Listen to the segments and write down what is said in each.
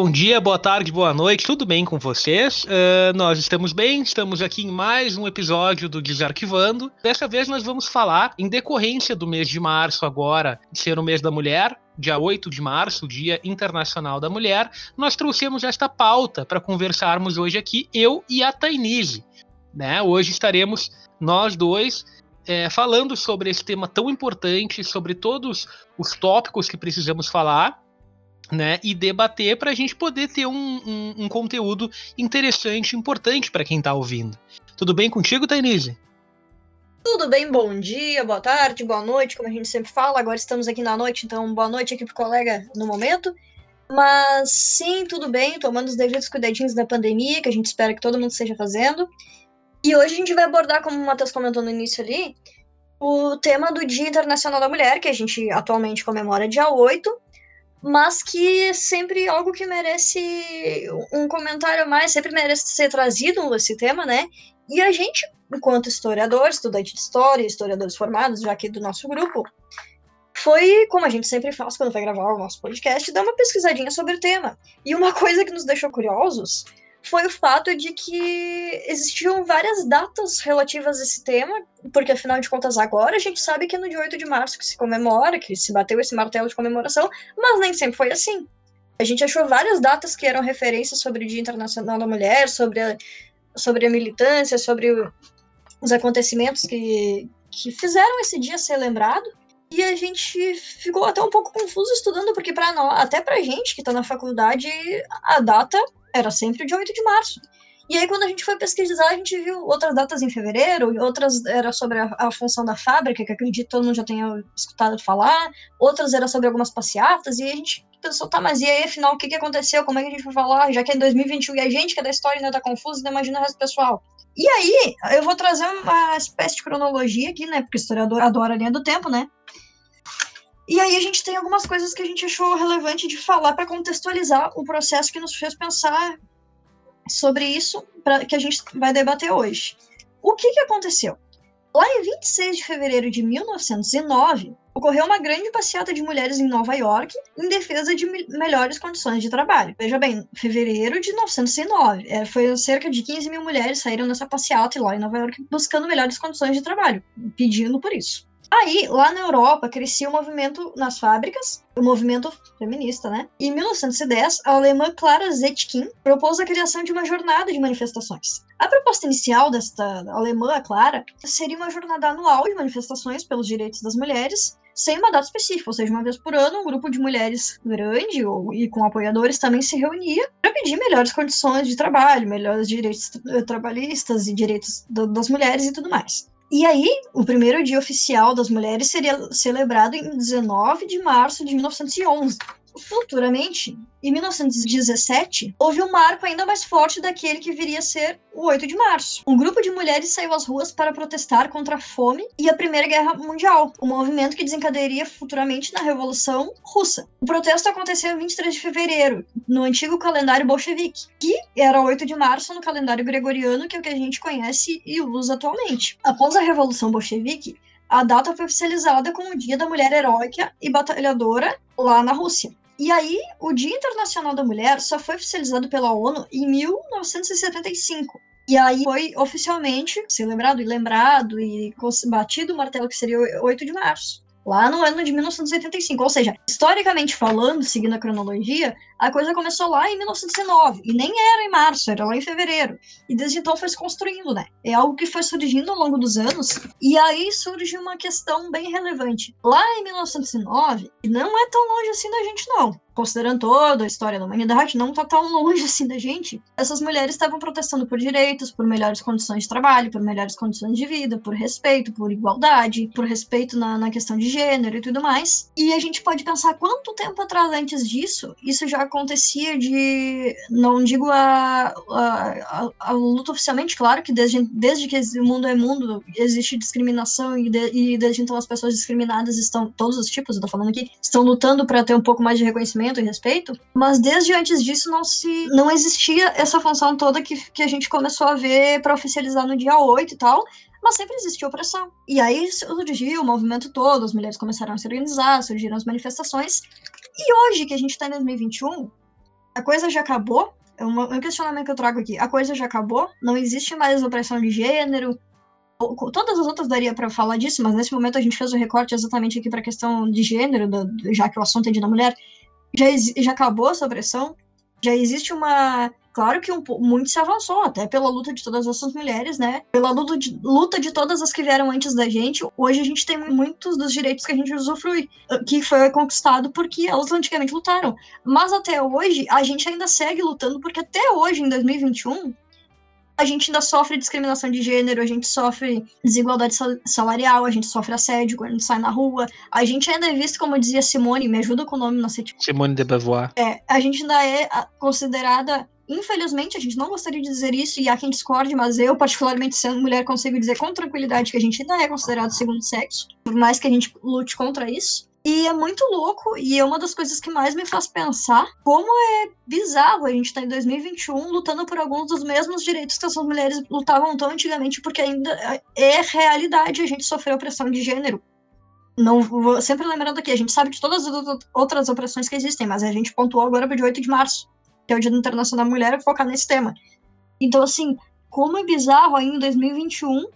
Bom dia, boa tarde, boa noite, tudo bem com vocês? Uh, nós estamos bem, estamos aqui em mais um episódio do Desarquivando. Dessa vez nós vamos falar, em decorrência do mês de março agora, ser o mês da mulher, dia 8 de março, Dia Internacional da Mulher, nós trouxemos esta pauta para conversarmos hoje aqui, eu e a Tainise. Né? Hoje estaremos nós dois é, falando sobre esse tema tão importante, sobre todos os tópicos que precisamos falar né, e debater para a gente poder ter um, um, um conteúdo interessante, importante para quem está ouvindo. Tudo bem contigo, Tainise? Tudo bem, bom dia, boa tarde, boa noite, como a gente sempre fala. Agora estamos aqui na noite, então boa noite aqui pro colega no momento. Mas sim, tudo bem, tomando os devidos cuidadinhos da pandemia, que a gente espera que todo mundo esteja fazendo. E hoje a gente vai abordar, como o Matheus comentou no início ali, o tema do Dia Internacional da Mulher, que a gente atualmente comemora dia 8, mas que é sempre algo que merece um comentário a mais, sempre merece ser trazido esse tema, né? E a gente, enquanto historiador, estudante de história, historiadores formados, já aqui do nosso grupo, foi, como a gente sempre faz quando vai gravar o nosso podcast, dar uma pesquisadinha sobre o tema. E uma coisa que nos deixou curiosos foi o fato de que existiam várias datas relativas a esse tema, porque afinal de contas agora a gente sabe que é no dia 8 de março que se comemora, que se bateu esse martelo de comemoração, mas nem sempre foi assim. A gente achou várias datas que eram referências sobre o Dia Internacional da Mulher, sobre a, sobre a militância, sobre o, os acontecimentos que, que fizeram esse dia ser lembrado. E a gente ficou até um pouco confuso estudando, porque para nós, até pra gente que tá na faculdade, a data era sempre dia 8 de março. E aí, quando a gente foi pesquisar, a gente viu outras datas em fevereiro, outras era sobre a, a função da fábrica, que acredito todo mundo já tenha escutado falar, outras era sobre algumas passeatas, e a gente pensou, tá, mas e aí, afinal, o que, que aconteceu? Como é que a gente vai falar? Já que é em 2021 e a gente que é da história ainda tá confuso, então imagina o resto do pessoal. E aí, eu vou trazer uma espécie de cronologia aqui, né, porque o historiador adora a linha do tempo, né? E aí a gente tem algumas coisas que a gente achou relevante de falar para contextualizar o processo que nos fez pensar sobre isso pra, que a gente vai debater hoje. O que, que aconteceu? Lá em 26 de fevereiro de 1909, ocorreu uma grande passeata de mulheres em Nova York em defesa de me melhores condições de trabalho. Veja bem, fevereiro de 1909, é, foi cerca de 15 mil mulheres saíram nessa passeata lá em Nova York buscando melhores condições de trabalho, pedindo por isso. Aí, lá na Europa, crescia o movimento nas fábricas, o movimento feminista, né? Em 1910, a alemã Clara Zetkin propôs a criação de uma jornada de manifestações. A proposta inicial desta alemã, Clara, seria uma jornada anual de manifestações pelos direitos das mulheres, sem uma data específica, ou seja, uma vez por ano, um grupo de mulheres grande ou, e com apoiadores também se reunia para pedir melhores condições de trabalho, melhores direitos trabalhistas e direitos das mulheres e tudo mais. E aí, o primeiro dia oficial das mulheres seria celebrado em 19 de março de 1911. Futuramente, em 1917, houve um marco ainda mais forte daquele que viria a ser o 8 de março. Um grupo de mulheres saiu às ruas para protestar contra a fome e a Primeira Guerra Mundial, um movimento que desencadearia futuramente na Revolução Russa. O protesto aconteceu em 23 de fevereiro, no antigo calendário bolchevique, que era 8 de março no calendário gregoriano, que é o que a gente conhece e usa atualmente. Após a Revolução Bolchevique, a data foi oficializada como o Dia da Mulher Heróica e Batalhadora lá na Rússia. E aí, o Dia Internacional da Mulher só foi oficializado pela ONU em 1975. E aí foi oficialmente celebrado e lembrado e batido o martelo que seria 8 de março lá no ano de 1985. Ou seja, historicamente falando, seguindo a cronologia, a coisa começou lá em 1909. E nem era em março, era lá em fevereiro. E desde então foi se construindo, né? É algo que foi surgindo ao longo dos anos. E aí surge uma questão bem relevante. Lá em 1909, e não é tão longe assim da gente, não considerando toda a história da humanidade, não tá tão longe assim da gente. Essas mulheres estavam protestando por direitos, por melhores condições de trabalho, por melhores condições de vida, por respeito, por igualdade, por respeito na, na questão de gênero e tudo mais. E a gente pode pensar quanto tempo atrás antes disso isso já acontecia de. Não digo a, a, a, a luta oficialmente, claro que desde, desde que o mundo é mundo existe discriminação e, de, e desde então as pessoas discriminadas estão, todos os tipos, eu tô falando aqui, estão lutando para ter um pouco mais de reconhecimento e respeito, mas desde antes disso não se não existia essa função toda que, que a gente começou a ver para oficializar no dia 8 e tal, mas sempre existiu opressão. E aí surgiu o movimento todo, as mulheres começaram a se organizar, surgiram as manifestações. E hoje, que a gente está em 2021, a coisa já acabou. É um questionamento que eu trago aqui. A coisa já acabou, não existe mais opressão de gênero. Todas as outras daria para falar disso, mas nesse momento a gente fez o recorte exatamente aqui para a questão de gênero, já que o assunto é de da mulher. Já, já acabou essa opressão, já existe uma Claro que um, muito se avançou, até pela luta de todas essas mulheres, né? Pela luta de, luta de todas as que vieram antes da gente. Hoje a gente tem muitos dos direitos que a gente usufrui, que foi conquistado porque elas antigamente lutaram. Mas até hoje, a gente ainda segue lutando, porque até hoje, em 2021, a gente ainda sofre discriminação de gênero, a gente sofre desigualdade salarial, a gente sofre assédio quando a gente sai na rua, a gente ainda é visto, como dizia Simone, me ajuda com o nome, não sei. Tipo, Simone de Beauvoir. É, a gente ainda é considerada Infelizmente, a gente não gostaria de dizer isso, e há quem discorde, mas eu, particularmente sendo mulher, consigo dizer com tranquilidade que a gente ainda é considerado segundo sexo, por mais que a gente lute contra isso. E é muito louco, e é uma das coisas que mais me faz pensar como é bizarro a gente tá em 2021 lutando por alguns dos mesmos direitos que essas mulheres lutavam tão antigamente, porque ainda é realidade a gente sofrer opressão de gênero. Não vou, sempre lembrando aqui, a gente sabe de todas as outras opressões que existem, mas a gente pontuou agora para o dia 8 de março que é o Dia Internacional da Mulher, focar nesse tema. Então, assim, como é bizarro aí em 2021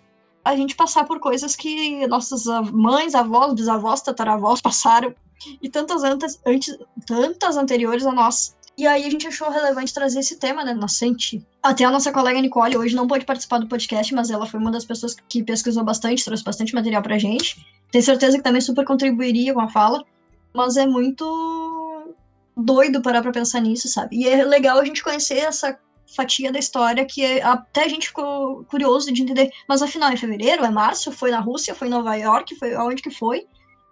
a gente passar por coisas que nossas mães, avós, bisavós, tataravós passaram e tantas antes, antes, tantas anteriores a nós. E aí a gente achou relevante trazer esse tema, né, nascente. Até a nossa colega Nicole hoje não pôde participar do podcast, mas ela foi uma das pessoas que pesquisou bastante, trouxe bastante material pra gente. Tenho certeza que também super contribuiria com a fala, mas é muito doido parar pra pensar nisso, sabe? E é legal a gente conhecer essa fatia da história que é, até a gente ficou curioso de entender. Mas afinal, é fevereiro? É março? Foi na Rússia? Foi em Nova York? Foi aonde que foi?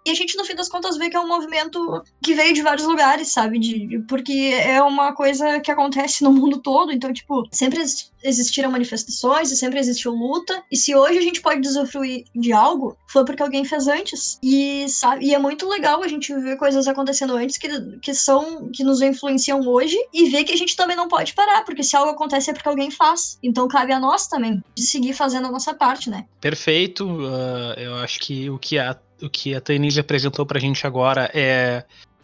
E a gente, no fim das contas, vê que é um movimento que veio de vários lugares, sabe? De, porque é uma coisa que acontece no mundo todo. Então, tipo, sempre existiram manifestações e sempre existiu luta. E se hoje a gente pode desufruir de algo, foi porque alguém fez antes. E, sabe? E é muito legal a gente ver coisas acontecendo antes que, que são que nos influenciam hoje e ver que a gente também não pode parar, porque se algo acontece é porque alguém faz. Então cabe a nós também de seguir fazendo a nossa parte, né? Perfeito. Uh, eu acho que o que a o que a Tainise apresentou pra gente agora é,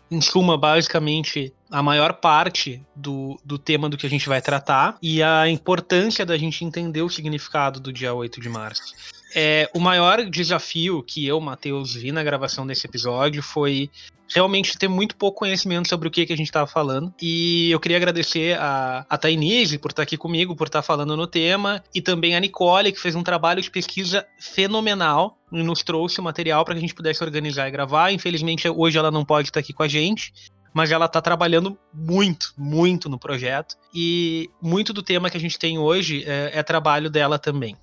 em suma, basicamente a maior parte do, do tema do que a gente vai tratar e a importância da gente entender o significado do dia 8 de março. É, o maior desafio que eu, Matheus, vi na gravação desse episódio foi realmente ter muito pouco conhecimento sobre o que, que a gente estava falando. E eu queria agradecer a, a Tainise por estar aqui comigo, por estar falando no tema, e também a Nicole, que fez um trabalho de pesquisa fenomenal e nos trouxe o material para que a gente pudesse organizar e gravar. Infelizmente, hoje ela não pode estar aqui com a gente, mas ela está trabalhando muito, muito no projeto. E muito do tema que a gente tem hoje é, é trabalho dela também.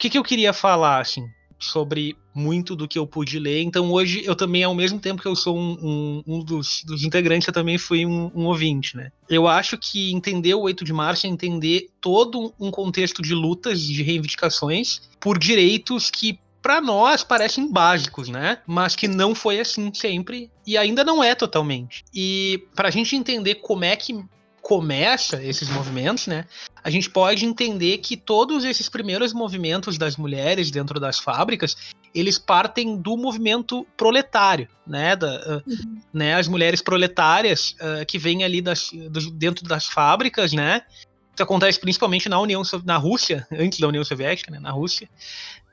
Que, que eu queria falar, assim? sobre muito do que eu pude ler. Então hoje eu também, ao mesmo tempo que eu sou um, um, um dos, dos, integrantes, eu também fui um, um, ouvinte, né? Eu acho que entender o 8 de março é entender todo um contexto de lutas, de reivindicações por direitos que para nós parecem básicos, né? Mas que não foi assim sempre e ainda não é totalmente. E para a gente entender como é que começa esses movimentos, né? A gente pode entender que todos esses primeiros movimentos das mulheres dentro das fábricas, eles partem do movimento proletário, né? Da, uh, uhum. né as mulheres proletárias uh, que vêm ali das, do, dentro das fábricas, né? Isso acontece principalmente na União, na Rússia, antes da União Soviética, né? Na Rússia.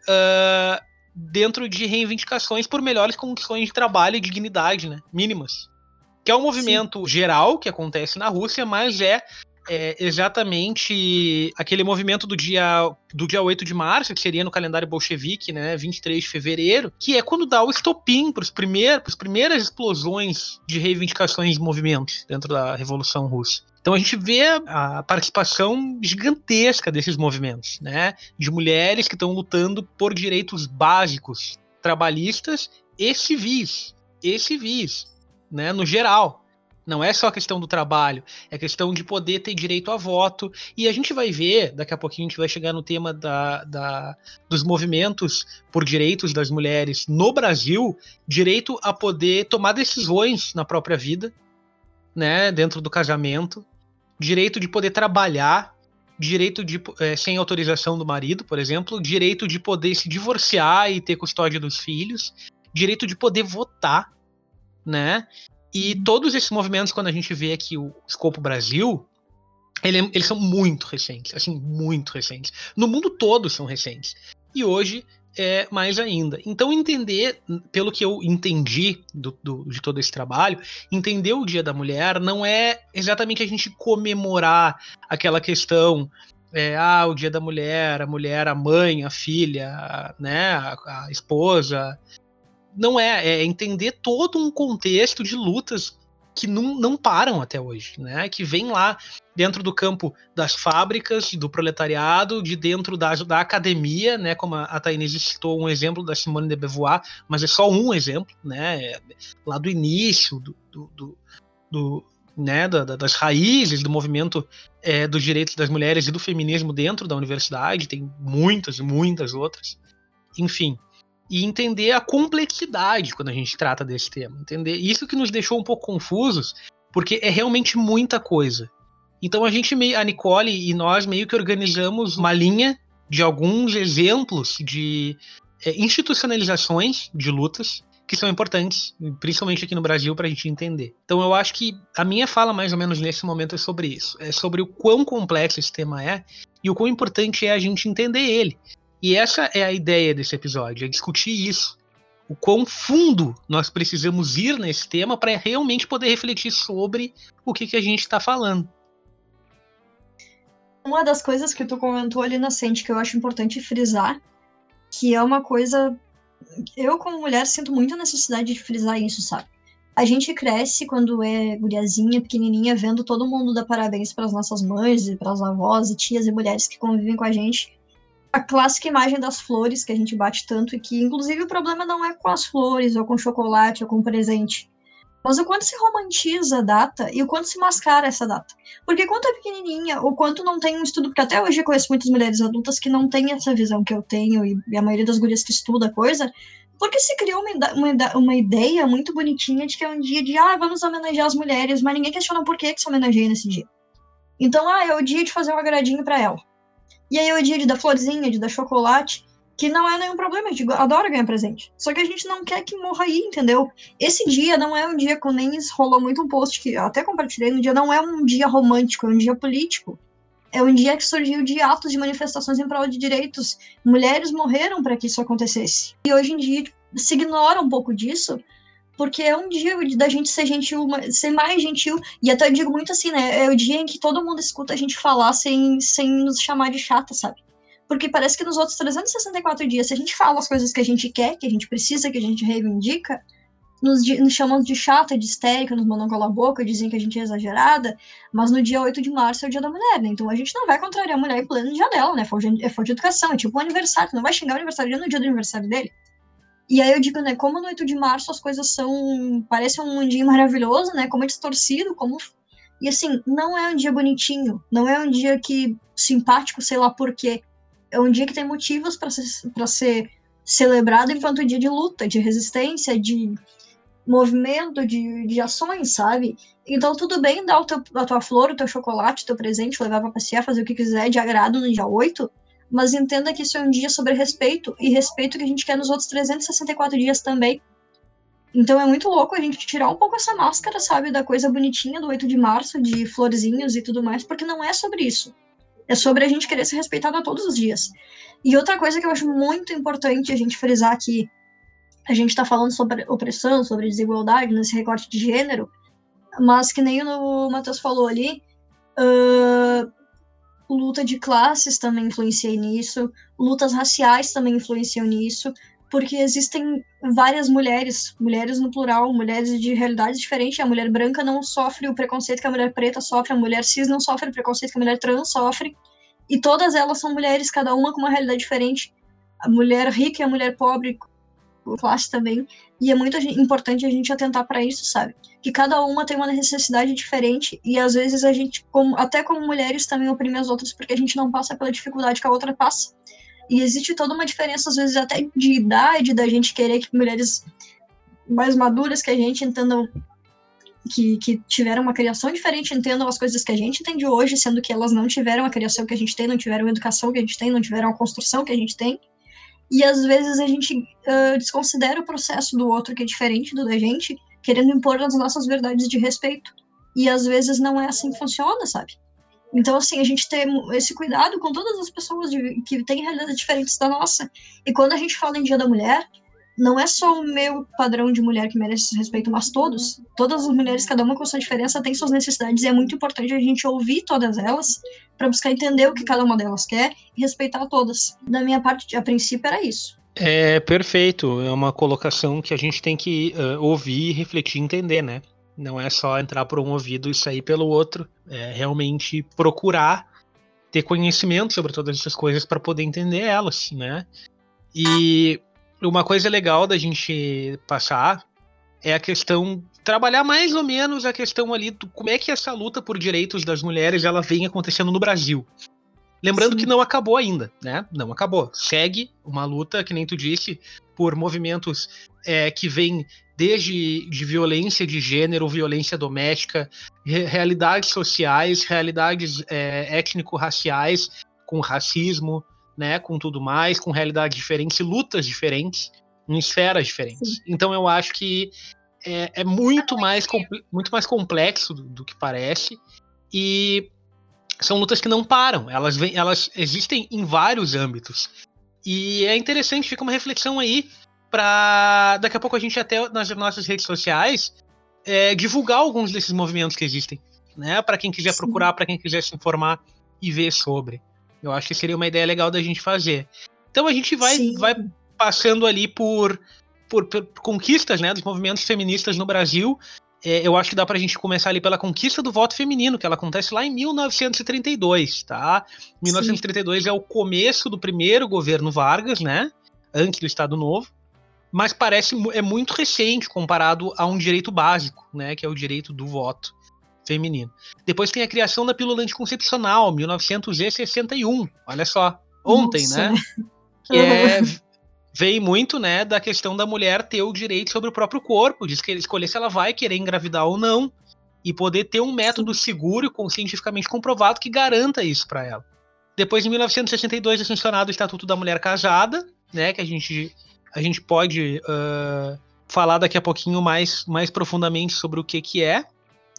Uh, dentro de reivindicações por melhores condições de trabalho e dignidade, né? Mínimas que é um movimento Sim. geral que acontece na Rússia, mas é, é, exatamente aquele movimento do dia, do dia 8 de março, que seria no calendário bolchevique, né, 23 de fevereiro, que é quando dá o estopim para as primeiras explosões de reivindicações de movimentos dentro da Revolução Russa. Então a gente vê a participação gigantesca desses movimentos, né? De mulheres que estão lutando por direitos básicos, trabalhistas e civis. E civis né, no geral. Não é só questão do trabalho, é questão de poder ter direito a voto. E a gente vai ver, daqui a pouquinho a gente vai chegar no tema da, da, dos movimentos por direitos das mulheres no Brasil, direito a poder tomar decisões na própria vida, né, dentro do casamento, direito de poder trabalhar, direito de é, sem autorização do marido, por exemplo, direito de poder se divorciar e ter custódia dos filhos, direito de poder votar né? E todos esses movimentos, quando a gente vê aqui o escopo Brasil, ele, eles são muito recentes, assim, muito recentes. No mundo todo são recentes. E hoje é mais ainda. Então, entender, pelo que eu entendi do, do, de todo esse trabalho, entender o Dia da Mulher não é exatamente a gente comemorar aquela questão. É, ah, o Dia da Mulher, a mulher, a mãe, a filha, né, a, a esposa. Não é, é entender todo um contexto de lutas que não, não param até hoje, né? Que vem lá dentro do campo das fábricas, do proletariado, de dentro da, da academia, né? Como a, a citou um exemplo da Simone de Beauvoir, mas é só um exemplo, né? Lá do início, do, do, do, do né, da, das raízes do movimento é, dos direitos das mulheres e do feminismo dentro da universidade, tem muitas muitas outras. Enfim, e entender a complexidade quando a gente trata desse tema. Entender isso que nos deixou um pouco confusos, porque é realmente muita coisa. Então a gente a Nicole e nós meio que organizamos uma linha de alguns exemplos de é, institucionalizações de lutas que são importantes, principalmente aqui no Brasil, para a gente entender. Então eu acho que a minha fala mais ou menos nesse momento é sobre isso, é sobre o quão complexo esse tema é e o quão importante é a gente entender ele. E essa é a ideia desse episódio, é discutir isso. O quão fundo nós precisamos ir nesse tema para realmente poder refletir sobre o que, que a gente está falando. Uma das coisas que tu comentou ali na Sente que eu acho importante frisar, que é uma coisa. Eu, como mulher, sinto muita necessidade de frisar isso, sabe? A gente cresce quando é guriazinha, pequenininha, vendo todo mundo dar parabéns para as nossas mães e para as avós e tias e mulheres que convivem com a gente a clássica imagem das flores que a gente bate tanto e que, inclusive, o problema não é com as flores, ou com chocolate, ou com presente. Mas o quanto se romantiza a data e o quanto se mascara essa data. Porque quanto é pequenininha, ou quanto não tem um estudo, porque até hoje eu conheço muitas mulheres adultas que não têm essa visão que eu tenho, e a maioria das gurias que estuda a coisa, porque se criou uma, uma, uma, ideia muito bonitinha de que é um dia de, ah, vamos homenagear as mulheres, mas ninguém questiona por que, que se homenageia nesse dia. Então, ah, é o dia de fazer um agradinho para ela. E aí o dia de dar florzinha, de dar chocolate, que não é nenhum problema, a gente adora ganhar presente. Só que a gente não quer que morra aí, entendeu? Esse dia não é um dia, com nem rolou muito um post que eu até compartilhei no dia, não é um dia romântico, é um dia político. É um dia que surgiu de atos de manifestações em prol de direitos. Mulheres morreram para que isso acontecesse. E hoje em dia se ignora um pouco disso, porque é um dia da gente ser gentil, ser mais gentil, e até eu digo muito assim, né? É o dia em que todo mundo escuta a gente falar sem, sem nos chamar de chata, sabe? Porque parece que nos outros 364 dias, se a gente fala as coisas que a gente quer, que a gente precisa, que a gente reivindica, nos, nos chamam de chata, de histérica, nos mandam calar a boca, dizem que a gente é exagerada, mas no dia 8 de março é o dia da mulher, né? Então a gente não vai contrariar a mulher em pleno dia dela, né? For de, é de educação, é tipo um aniversário, não vai xingar o aniversário no dia do aniversário dele. E aí eu digo, né, como no 8 de março as coisas são. Parece um dia maravilhoso, né? Como é distorcido, como. E assim, não é um dia bonitinho, não é um dia que simpático, sei lá por quê. É um dia que tem motivos para ser, ser celebrado enquanto dia de luta, de resistência, de movimento, de, de ações, sabe? Então tudo bem dar o teu, a tua flor, o teu chocolate, o teu presente, levar pra passear, fazer o que quiser de agrado no dia 8, mas entenda que isso é um dia sobre respeito e respeito que a gente quer nos outros 364 dias também. Então é muito louco a gente tirar um pouco essa máscara, sabe, da coisa bonitinha do 8 de março, de florzinhos e tudo mais, porque não é sobre isso. É sobre a gente querer ser respeitado a todos os dias. E outra coisa que eu acho muito importante a gente frisar aqui, a gente está falando sobre opressão, sobre desigualdade nesse recorte de gênero, mas que nem o Matheus falou ali, uh, luta de classes também influencia nisso, lutas raciais também influenciam nisso, porque existem várias mulheres, mulheres no plural, mulheres de realidades diferentes. A mulher branca não sofre o preconceito que a mulher preta sofre, a mulher cis não sofre o preconceito que a mulher trans sofre, e todas elas são mulheres, cada uma com uma realidade diferente. A mulher rica e a mulher pobre, classe também, e é muito importante a gente atentar para isso, sabe? Que cada uma tem uma necessidade diferente e às vezes a gente, como, até como mulheres, também oprime as outras porque a gente não passa pela dificuldade que a outra passa. E existe toda uma diferença, às vezes, até de idade, da gente querer que mulheres mais maduras que a gente entendam que, que, tiveram uma criação diferente entendam as coisas que a gente entende hoje, sendo que elas não tiveram a criação que a gente tem, não tiveram a educação que a gente tem, não tiveram a construção que a gente tem. E às vezes a gente uh, desconsidera o processo do outro que é diferente do da gente, querendo impor as nossas verdades de respeito. E às vezes não é assim que funciona, sabe? Então, assim, a gente tem esse cuidado com todas as pessoas de, que têm realidades diferentes da nossa. E quando a gente fala em Dia da Mulher, não é só o meu padrão de mulher que merece respeito, mas todos. Todas as mulheres, cada uma com sua diferença, tem suas necessidades e é muito importante a gente ouvir todas elas para buscar entender o que cada uma delas quer e respeitar todas. Da minha parte, a princípio, era isso. É perfeito. É uma colocação que a gente tem que uh, ouvir, refletir e entender, né? Não é só entrar por um ouvido e sair pelo outro. É realmente procurar ter conhecimento sobre todas essas coisas para poder entender elas, né? E uma coisa legal da gente passar é a questão trabalhar mais ou menos a questão ali do como é que essa luta por direitos das mulheres ela vem acontecendo no Brasil. Lembrando Sim. que não acabou ainda, né? Não acabou. Segue uma luta, que nem tu disse, por movimentos é, que vêm desde de violência de gênero, violência doméstica, re realidades sociais, realidades é, étnico-raciais, com racismo, né, com tudo mais, com realidades diferentes, lutas diferentes, em esferas diferentes. Sim. Então eu acho que é, é muito, mais muito mais complexo do, do, que parece e são lutas que não param, elas, vem, elas existem em vários âmbitos. E é interessante, fica uma reflexão aí para daqui a pouco a gente até nas nossas redes sociais é, divulgar alguns desses movimentos que existem, né? Para quem quiser Sim. procurar, para quem quiser se informar e ver sobre. Eu acho que seria uma ideia legal da gente fazer. Então a gente vai, vai passando ali por, por, por, conquistas né, dos movimentos feministas no Brasil. É, eu acho que dá pra gente começar ali pela conquista do voto feminino, que ela acontece lá em 1932, tá? 1932 Sim. é o começo do primeiro governo Vargas, né? Antes do Estado Novo mas parece é muito recente comparado a um direito básico, né, que é o direito do voto feminino. Depois tem a criação da pílula anticoncepcional, 1961, olha só, ontem, Nossa. né? Que é, veio muito, né, da questão da mulher ter o direito sobre o próprio corpo, diz que escolher se ela vai querer engravidar ou não, e poder ter um método Sim. seguro e cientificamente comprovado que garanta isso para ela. Depois, em 1962, é sancionado o Estatuto da Mulher Casada, né, que a gente a gente pode uh, falar daqui a pouquinho mais, mais profundamente sobre o que, que é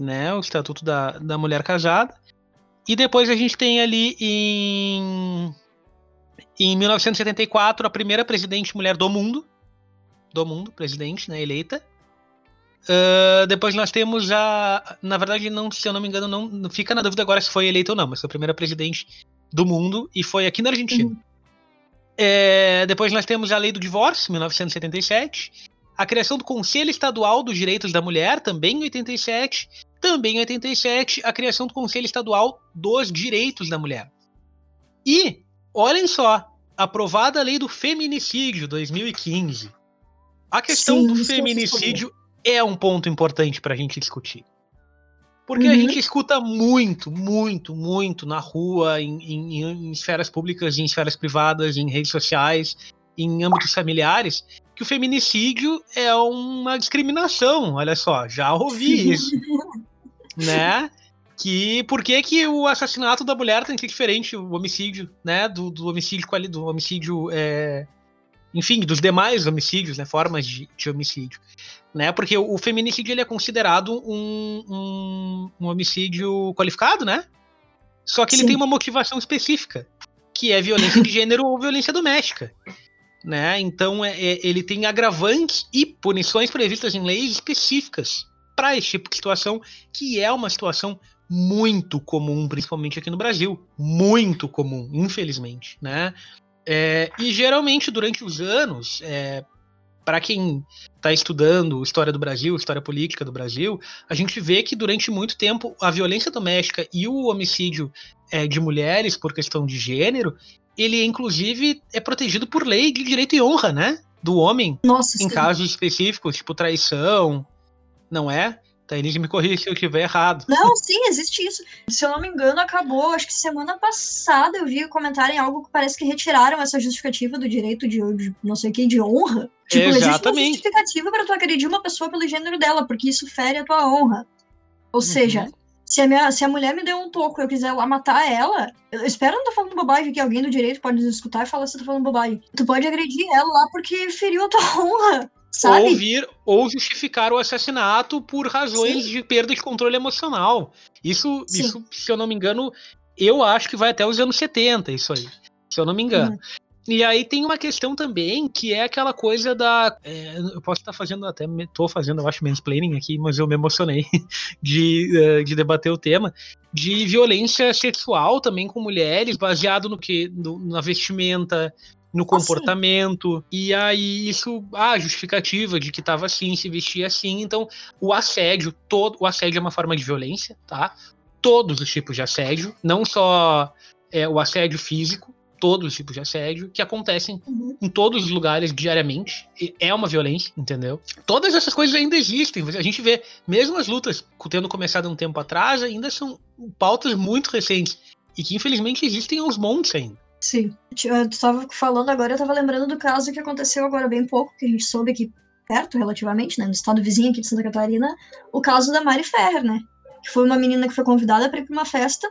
né, o Estatuto da, da Mulher Casada. E depois a gente tem ali em, em 1974 a primeira presidente mulher do mundo, do mundo, presidente, né, eleita. Uh, depois nós temos a. Na verdade, não, se eu não me engano, não, fica na dúvida agora se foi eleita ou não, mas foi a primeira presidente do mundo e foi aqui na Argentina. Uhum. É, depois nós temos a Lei do Divórcio, 1977. A criação do Conselho Estadual dos Direitos da Mulher, também em 87. Também em 87, a criação do Conselho Estadual dos Direitos da Mulher. E, olhem só, aprovada a Lei do Feminicídio, 2015. A questão Sim, do feminicídio é um ponto importante para a gente discutir. Porque uhum. a gente escuta muito, muito, muito na rua, em, em, em, esferas públicas, em esferas privadas, em redes sociais, em âmbitos familiares, que o feminicídio é uma discriminação. Olha só, já ouvi isso. né? Que por que, que o assassinato da mulher tem que ser diferente, o homicídio, né? Do, do homicídio do homicídio é, enfim, dos demais homicídios, né, formas de, de homicídio né? Porque o, feminicídio ele é considerado um, um, um homicídio qualificado, né? Só que Sim. ele tem uma motivação específica, que é violência de gênero ou violência doméstica. Né? Então é, é, ele tem agravantes e punições previstas em leis específicas para esse tipo de situação, que é uma situação muito comum, principalmente aqui no Brasil. Muito comum, infelizmente. Né? É, e geralmente durante os anos, é, para quem está estudando história do Brasil, história política do Brasil, a gente vê que durante muito tempo a violência doméstica e o homicídio é, de mulheres por questão de gênero, ele inclusive é protegido por lei de direito e honra, né? Do homem, Nossa, em sim. casos específicos, tipo traição, não é? Tainise me corrija se eu estiver errado. Não, sim, existe isso. Se eu não me engano, acabou, acho que semana passada eu vi comentar em algo que parece que retiraram essa justificativa do direito de, de não sei o que, de honra. Tipo, Exatamente. existe uma justificativa para tu agredir uma pessoa pelo gênero dela, porque isso fere a tua honra. Ou uhum. seja, se a, minha, se a mulher me deu um toco e eu quiser lá matar ela, eu espero não estar falando bobagem, que alguém do direito pode nos escutar e falar se eu tô falando bobagem. Tu pode agredir ela lá porque feriu a tua honra. Sabe? Ou vir ou justificar o assassinato por razões Sim. de perda de controle emocional. Isso, Sim. isso, se eu não me engano, eu acho que vai até os anos 70, isso aí. Se eu não me engano. Uhum. E aí tem uma questão também que é aquela coisa da. é, eu posso estar fazendo até. Tô fazendo, eu acho, mansplaining aqui, mas eu me emocionei de, eh, de debater o tema. De violência sexual também com mulheres, baseado no que? No- na vestimenta, no comportamento. E aí isso. Ah, justificativa de que tava assim, se vestia assim. Então, o assédio, todo. O assédio é uma forma de violência, tá? Todos os tipos de assédio, não só é, o assédio físico, todos os tipos de assédio que acontecem Uhum. em todos os lugares diariamente. É uma violência, entendeu? Todas essas coisas ainda existem. A gente vê, mesmo as lutas tendo começado um tempo atrás, ainda são pautas muito recentes. E que infelizmente existem aos montes ainda. Sim. Tu tava falando agora, eu tava lembrando do caso que aconteceu agora bem pouco, que a gente soube aqui perto, relativamente, né, no estado vizinho aqui de Santa Catarina, o caso da Mari Ferrer, né? Que foi uma menina que foi convidada para ir pra uma festa,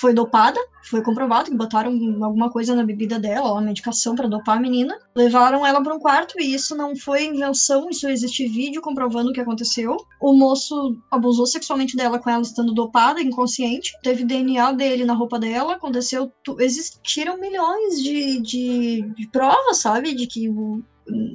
foi dopada, foi comprovado que botaram alguma coisa na bebida dela, uma medicação para dopar a menina, levaram ela para um quarto e isso não foi invenção, isso existe vídeo comprovando o que aconteceu. O moço abusou sexualmente dela com ela estando dopada, inconsciente, teve DNA dele na roupa dela, aconteceu, existiram milhões de, de, de provas, sabe, de que o-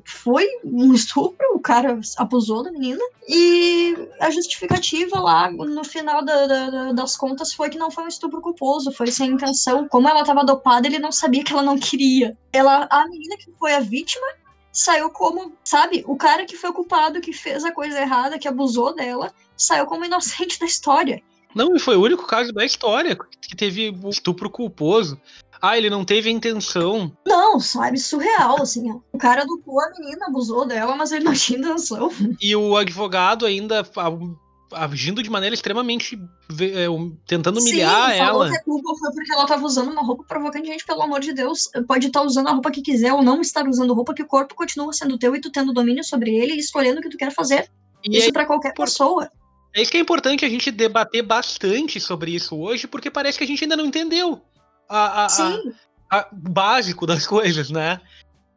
foi um estupro, o cara abusou da menina, e a justificativa lá, no final da- da- da- das contas, foi que não foi um estupro culposo, foi sem intenção. Como ela estava dopada, ele não sabia que ela não queria. Ela, a menina que foi a vítima saiu como, sabe, o cara que foi o culpado, que fez a coisa errada, que abusou dela, saiu como inocente da história. Não, e foi o único caso da história que teve estupro culposo. Ah, ele não teve intenção. Não, sabe, surreal, assim, ó. O cara dupou a menina, abusou dela, mas ele não tinha intenção. E o advogado ainda agindo de maneira extremamente. é, tentando humilhar Sim, falou ela. que a culpa foi porque ela tava usando uma roupa provocante, gente, pelo amor de Deus. Pode estar usando a roupa que quiser ou não estar usando roupa, que o corpo continua sendo teu e tu tendo domínio sobre ele e escolhendo o que tu quer fazer. E Isso é, pra qualquer por- pessoa. é isso que é importante a gente debater bastante sobre isso hoje, porque parece que a gente ainda não entendeu a, a- a- a- básico das coisas, né?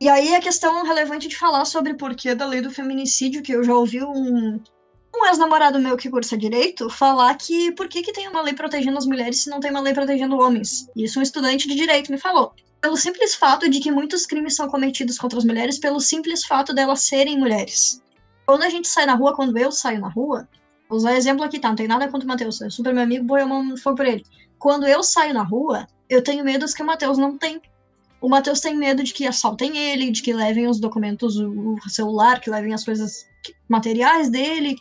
E aí a questão relevante de falar sobre o porquê da lei do feminicídio, que eu já ouvi um, um ex-namorado meu que cursa direito falar que por que, que tem uma lei protegendo as mulheres se não tem uma lei protegendo homens? Isso um estudante de direito me falou. Pelo simples fato de que muitos crimes são cometidos contra as mulheres pelo simples fato delas serem mulheres. Quando a gente sai na rua, quando eu saio na rua, vou usar exemplo aqui, tá? Não tem nada contra o Matheus, é super meu amigo, boa eu mão foi por ele. Quando eu saio na rua, eu tenho medos que o Matheus não tem. O Matheus tem medo de que assaltem ele, de que levem os documentos, o celular, que levem as coisas materiais dele,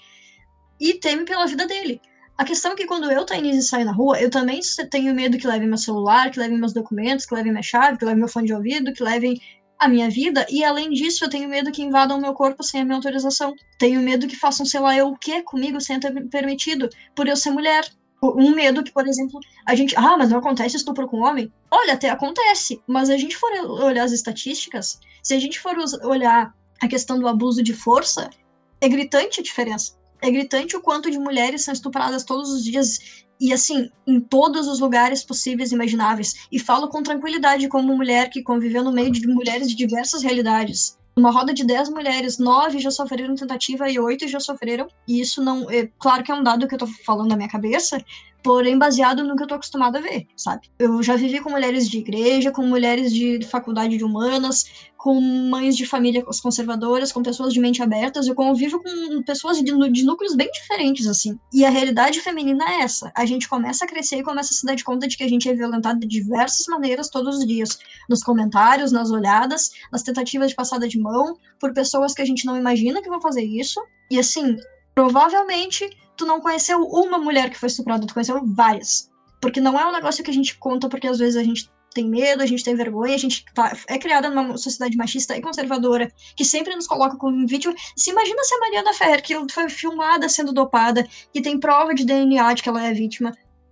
e teme pela vida dele. A questão é que quando eu, Thaís, saio na rua, eu também tenho medo que levem meu celular, que levem meus documentos, que levem minha chave, que levem meu fone de ouvido, que levem a minha vida, e além disso, eu tenho medo que invadam meu corpo sem a minha autorização. Tenho medo que façam, sei lá, eu o que comigo sem ter permitido, por eu ser mulher. Um medo que, por exemplo, a gente. Ah, mas não acontece estupro com homem? Olha, até acontece, mas a gente for olhar as estatísticas, se a gente for olhar a questão do abuso de força, é gritante a diferença. É gritante o quanto de mulheres são estupradas todos os dias e assim, em todos os lugares possíveis e imagináveis. E falo com tranquilidade como mulher que conviveu no meio de mulheres de diversas realidades. Numa roda de 10 mulheres, 9 já sofreram tentativa e 8 já sofreram. E isso não. É, claro que é um dado que eu tô falando na minha cabeça, porém baseado no que eu tô acostumada a ver, sabe? Eu já vivi com mulheres de igreja, com mulheres de faculdade de humanas, com mães de família conservadoras, com pessoas de mente abertas, eu convivo com pessoas de, de núcleos bem diferentes, assim. E a realidade feminina é essa. A gente começa a crescer e começa a se dar de conta de que a gente é violentado de diversas maneiras todos os dias. Nos comentários, nas olhadas, nas tentativas de passada de mão, por pessoas que a gente não imagina que vão fazer isso. E assim, provavelmente tu não conheceu uma mulher que foi estuprada, tu conheceu várias. Porque não é um negócio que a gente conta porque às vezes a gente tem medo, a gente tem vergonha, a gente tá, é criada numa sociedade machista e conservadora que sempre nos coloca como vítima. Se imagina se a Mariana Ferrer, que foi filmada sendo dopada, que tem prova de DNA de que ela é vítima,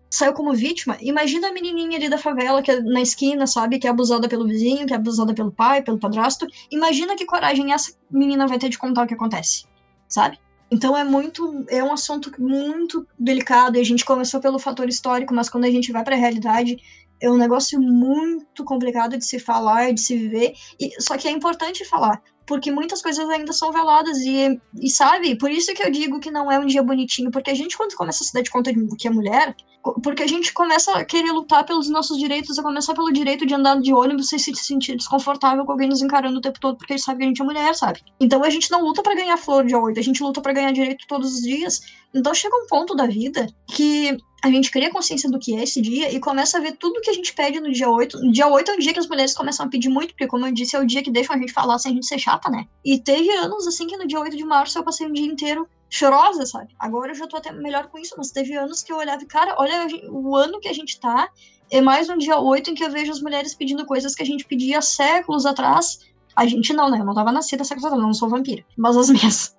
saiu como vítima, imagina a menininha ali da favela, que é na esquina, sabe, que é abusada pelo vizinho, que é abusada pelo pai, pelo padrasto. Imagina que coragem essa menina vai ter de contar o que acontece, sabe? Então é muito, é um assunto muito delicado e a gente começou pelo fator histórico, mas quando a gente vai para a realidade, é um negócio muito complicado de se falar, de se viver. E, só que é importante falar, porque muitas coisas ainda são veladas e, e sabe, por isso que eu digo que não é um dia bonitinho, porque a gente quando começa a se dar de conta de que é mulher, porque a gente começa a querer lutar pelos nossos direitos, a começar pelo direito de andar de ônibus sem se sentir desconfortável com alguém nos encarando o tempo todo porque ele sabe que a gente é mulher, sabe? Então a gente não luta para ganhar flor de oito, a gente luta para ganhar direito todos os dias. Então chega um ponto da vida que a gente cria consciência do que é esse dia e começa a ver tudo que a gente pede no dia 8. No dia 8 é o dia que as mulheres começam a pedir muito, porque, como eu disse, é o dia que deixam a gente falar sem a gente ser chata, né? E teve anos, assim, que no dia 8 de março eu passei um dia inteiro chorosa, sabe? Agora eu já tô até melhor com isso, mas teve anos que eu olhava e, cara, olha o ano que a gente tá. É mais um dia 8 em que eu vejo as mulheres pedindo coisas que a gente pedia séculos atrás. A gente não, né? Eu não tava nascida séculos atrás, eu não sou vampira. Mas as minhas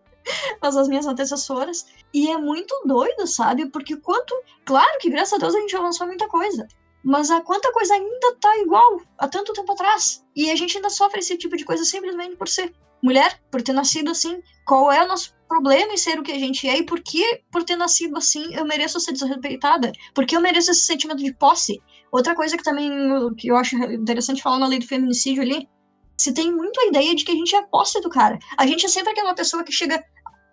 as minhas antecessoras. E é muito doido, sabe? Porque quanto. Claro que graças a Deus a gente avançou muita coisa. Mas a quanta coisa ainda tá igual há tanto tempo atrás. E a gente ainda sofre esse tipo de coisa simplesmente por ser mulher, por ter nascido assim. Qual é o nosso problema em ser o que a gente é? E por que, por ter nascido assim, eu mereço ser desrespeitada? Porque eu mereço esse sentimento de posse? Outra coisa que também que eu acho interessante falar na lei do feminicídio ali, se tem muito a ideia de que a gente é posse do cara. A gente é sempre aquela pessoa que chega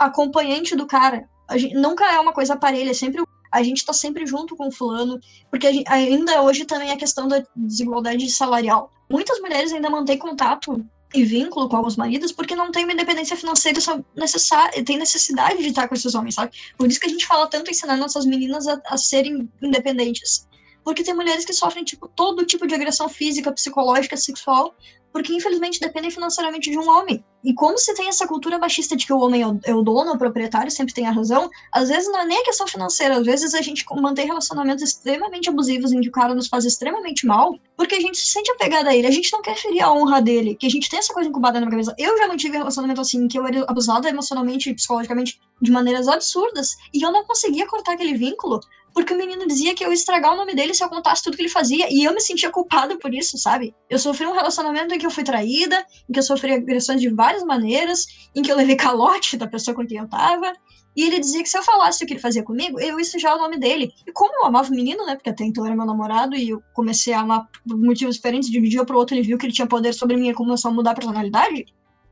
acompanhante do cara. A gente, nunca é uma coisa parelha, é sempre a gente tá sempre junto com o fulano, porque gente, ainda hoje também a questão da desigualdade salarial. Muitas mulheres ainda mantêm contato e vínculo com alguns maridos porque não tem uma independência financeira necessária, tem necessidade de estar com esses homens, sabe? Por isso que a gente fala tanto ensinar nossas meninas a, a serem independentes. Porque tem mulheres que sofrem tipo todo tipo de agressão física, psicológica, sexual porque infelizmente dependem financeiramente de um homem. E como se tem essa cultura machista de que o homem é o, é o dono, o proprietário, sempre tem a razão, às vezes não é nem a questão financeira, às vezes a gente mantém relacionamentos extremamente abusivos em que o cara nos faz extremamente mal, porque a gente se sente apegada a ele, a gente não quer ferir a honra dele, que a gente tem essa coisa incubada na cabeça. Eu já mantive relacionamento assim, que eu era abusada emocionalmente e psicologicamente de maneiras absurdas, e eu não conseguia cortar aquele vínculo, porque o menino dizia que eu ia estragar o nome dele se eu contasse tudo que ele fazia, e eu me sentia culpada por isso, sabe? Eu sofri um relacionamento em que eu fui traída, em que eu sofri agressões de várias maneiras, em que eu levei calote da pessoa com quem eu tava, e ele dizia que se eu falasse o que ele fazia comigo, eu ia sujar o nome dele. E como eu amava o menino, né? Porque até então era meu namorado, e eu comecei a amar por motivos diferentes, de um dia pro outro ele viu que ele tinha poder sobre mim e começou a mudar a personalidade.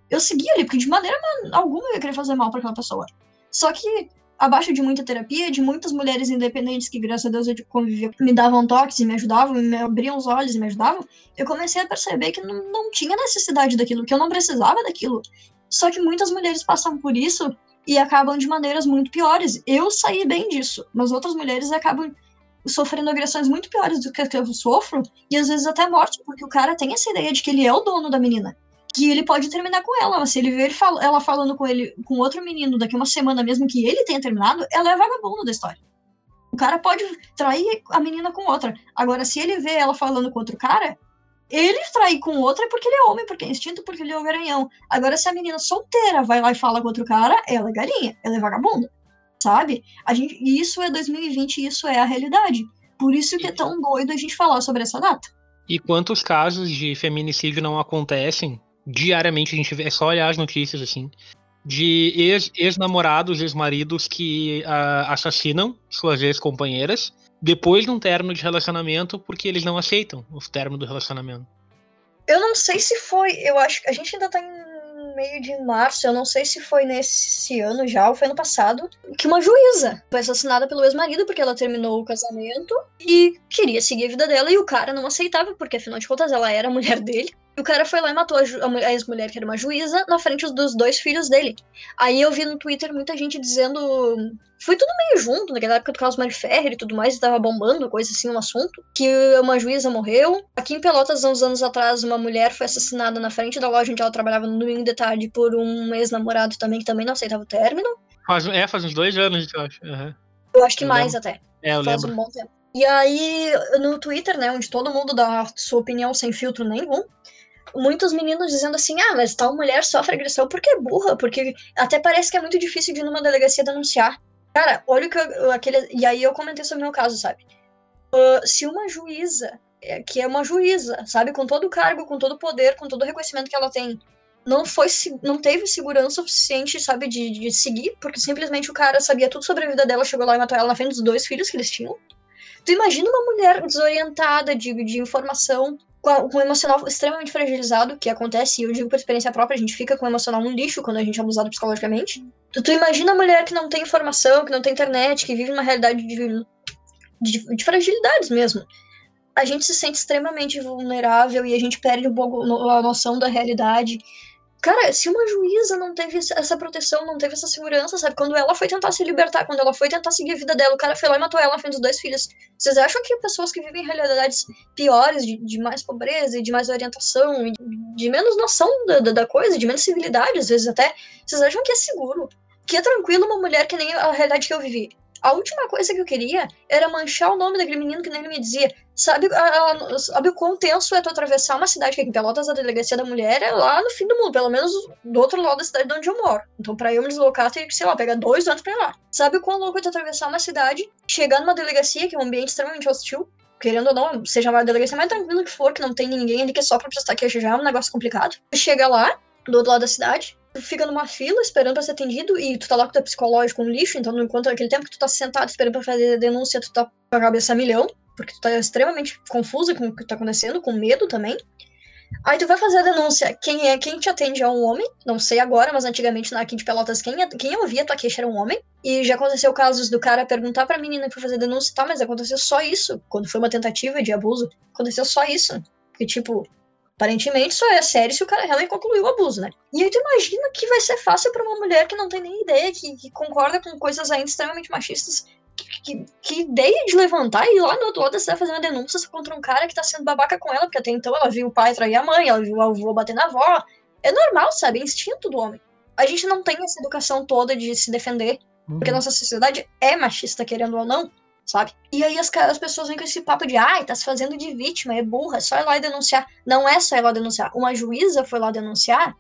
Eu seguia ele, porque de maneira alguma eu ia querer fazer mal para aquela pessoa. Só que abaixo de muita terapia, de muitas mulheres independentes que, graças a Deus, eu convivia, me davam toques e me ajudavam, me abriam os olhos e me ajudavam, eu comecei a perceber que não, não tinha necessidade daquilo, que eu não precisava daquilo. Só que muitas mulheres passam por isso e acabam de maneiras muito piores. Eu saí bem disso, mas outras mulheres acabam sofrendo agressões muito piores do que eu sofro, e às vezes até morte, porque o cara tem essa ideia de que ele é o dono da menina que ele pode terminar com ela. Se ele ver ela falando com ele, com outro menino daqui uma semana, mesmo que ele tenha terminado, ela é vagabundo da história. O cara pode trair a menina com outra. Agora, se ele vê ela falando com outro cara, ele trair com outra é porque ele é homem, porque é instinto, porque ele é o garanhão. Agora, se a menina solteira vai lá e fala com outro cara, ela é galinha, ela é vagabunda. Sabe? A gente, isso é 2020, isso é a realidade. Por isso que é tão doido a gente falar sobre essa data. E quantos casos de feminicídio não acontecem diariamente a gente vê, é só olhar as notícias assim, de ex-namorados, ex ex-maridos que uh, assassinam suas ex-companheiras depois de um término de relacionamento porque eles não aceitam o término do relacionamento. Eu não sei se foi, eu acho que a gente ainda tá em meio de março, eu não sei se foi nesse ano já ou foi ano passado, que uma juíza foi assassinada pelo ex-marido porque ela terminou o casamento e queria seguir a vida dela e o cara não aceitava porque afinal de contas ela era a mulher dele. E o cara foi lá e matou a, a ex-mulher, que era uma juíza, na frente dos dois filhos dele. Aí eu vi no Twitter muita gente dizendo. Foi tudo meio junto, naquela época do Carlos Mari Ferrer e tudo mais, e tava bombando, coisa assim, um assunto. Que uma juíza morreu. Aqui em Pelotas, uns anos atrás, uma mulher foi assassinada na frente da loja onde ela trabalhava no domingo de tarde por um ex-namorado também, que também não aceitava o término. Faz, é, faz uns dois anos, eu acho. Uhum. Eu acho que eu mais lembro. até. É, eu faz lembro. um bom tempo. E aí, no Twitter, né, onde todo mundo dá sua opinião sem filtro nenhum, muitos meninos dizendo assim: ah, mas tal mulher sofre agressão porque é burra, porque até parece que é muito difícil de numa delegacia denunciar. Cara, olha o que eu, aquele. E aí eu comentei sobre o meu caso, sabe? Uh, se uma juíza, é, que é uma juíza, sabe, com todo o cargo, com todo o poder, com todo o reconhecimento que ela tem, não foi não teve segurança suficiente, sabe, de, de seguir, porque simplesmente o cara sabia tudo sobre a vida dela, chegou lá e matou ela na frente dos dois filhos que eles tinham. Tu imagina uma mulher desorientada de, de informação com, o emocional extremamente fragilizado, que acontece, e eu digo por experiência própria, a gente fica com o emocional um lixo quando a gente é abusado psicologicamente. Tu, tu imagina a mulher que não tem informação, que não tem internet, que vive uma realidade de, de, de fragilidades mesmo. A gente se sente extremamente vulnerável e a gente perde um pouco a noção da realidade. Cara, se uma juíza não teve essa proteção, não teve essa segurança, sabe? Quando ela foi tentar se libertar, quando ela foi tentar seguir a vida dela, o cara foi lá e matou ela na frente dos dois filhos. Vocês acham que pessoas que vivem em realidades piores, de, de mais pobreza e de mais orientação, de, de menos noção da, da, da, coisa, de menos civilidade, às vezes até, vocês acham que é seguro? Que é tranquilo uma mulher que nem a realidade que eu vivi? A última coisa que eu queria era manchar o nome daquele menino que nem ele me dizia. Sabe, a, a, sabe o quão tenso é tu atravessar uma cidade que aqui em Pelotas, a delegacia da mulher é lá no fim do mundo, pelo menos do outro lado da cidade de onde eu moro. Então, pra eu me deslocar, tem que, sei lá, pegar dois anos pra ir lá. Sabe o quão louco é tu atravessar uma cidade, chegar numa delegacia, que é um ambiente extremamente hostil, querendo ou não, seja uma delegacia mais tranquila que for, que não tem ninguém ali que é só pra prestar queixa já, é um negócio complicado. Chega lá, do outro lado da cidade, tu fica numa fila esperando pra ser atendido e tu tá lá com o teu psicológico um lixo, então enquanto aquele tempo que tu tá sentado esperando pra fazer a denúncia, tu tá com a cabeça a milhão, porque tu tá extremamente confusa com o que tá acontecendo, com medo também. Aí tu vai fazer a denúncia. Quem é quem te atende é um homem. Não sei agora, mas antigamente na Quinte Pelotas, quem, quem ouvia tua queixa era um homem. E já aconteceu casos do cara perguntar pra menina que foi fazer denúncia, tá, mas aconteceu só isso. Quando foi uma tentativa de abuso, aconteceu só isso. Porque, tipo, Aparentemente só é sério se o cara realmente concluiu o abuso, né? E aí tu imagina que vai ser fácil para uma mulher que não tem nem ideia, que, que concorda com coisas ainda extremamente machistas, que, que, ideia de levantar e ir lá no outro lado da cidade fazer uma denúncia contra um cara que tá sendo babaca com ela, porque até então ela viu o pai trair a mãe, ela viu o avô bater na avó. É normal, sabe? É instinto do homem. A gente não tem essa educação toda de se defender, uhum. porque a nossa sociedade é machista, querendo ou não sabe? E aí as, as pessoas vêm com esse papo de, ai, tá se fazendo de vítima, é burra, é só ir lá e denunciar. Não é só ir lá denunciar. Uma juíza foi lá denunciar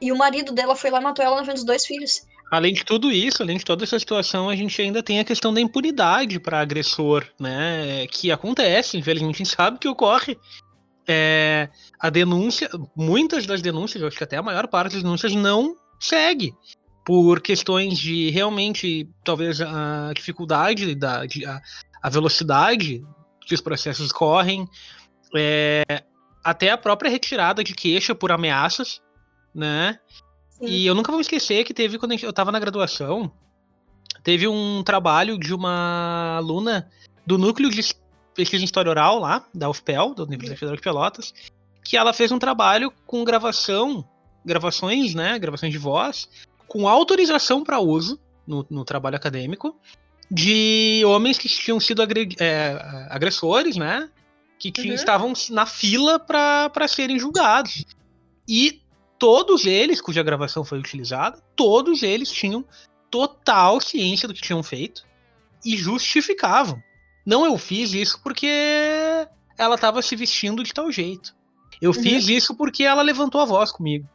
e o marido dela foi lá e matou ela na frente dos dois filhos. Além de tudo isso, além de toda essa situação, a gente ainda tem a questão da impunidade para agressor, né? Que acontece, infelizmente a gente sabe que ocorre. É, a denúncia, muitas das denúncias, eu acho que até a maior parte das denúncias não segue por questões de realmente, talvez, a dificuldade, da, a, a velocidade que os processos correm, é, até a própria retirada de queixa por ameaças, né? Sim. E eu nunca vou esquecer que teve, quando eu estava na graduação, teve um trabalho de uma aluna do núcleo de pesquisa em história oral lá, da UFPEL, da Universidade Federal de Pelotas, que ela fez um trabalho com gravação, gravações, né, gravações de voz, com autorização para uso no, no, trabalho acadêmico de homens que tinham sido é, agressores, né? Que tinham, uhum. estavam na fila para serem julgados. E todos eles, cuja gravação foi utilizada, todos eles tinham total ciência do que tinham feito e justificavam. Não, eu fiz isso porque ela estava se vestindo de tal jeito. Eu uhum. fiz isso porque ela levantou a voz comigo.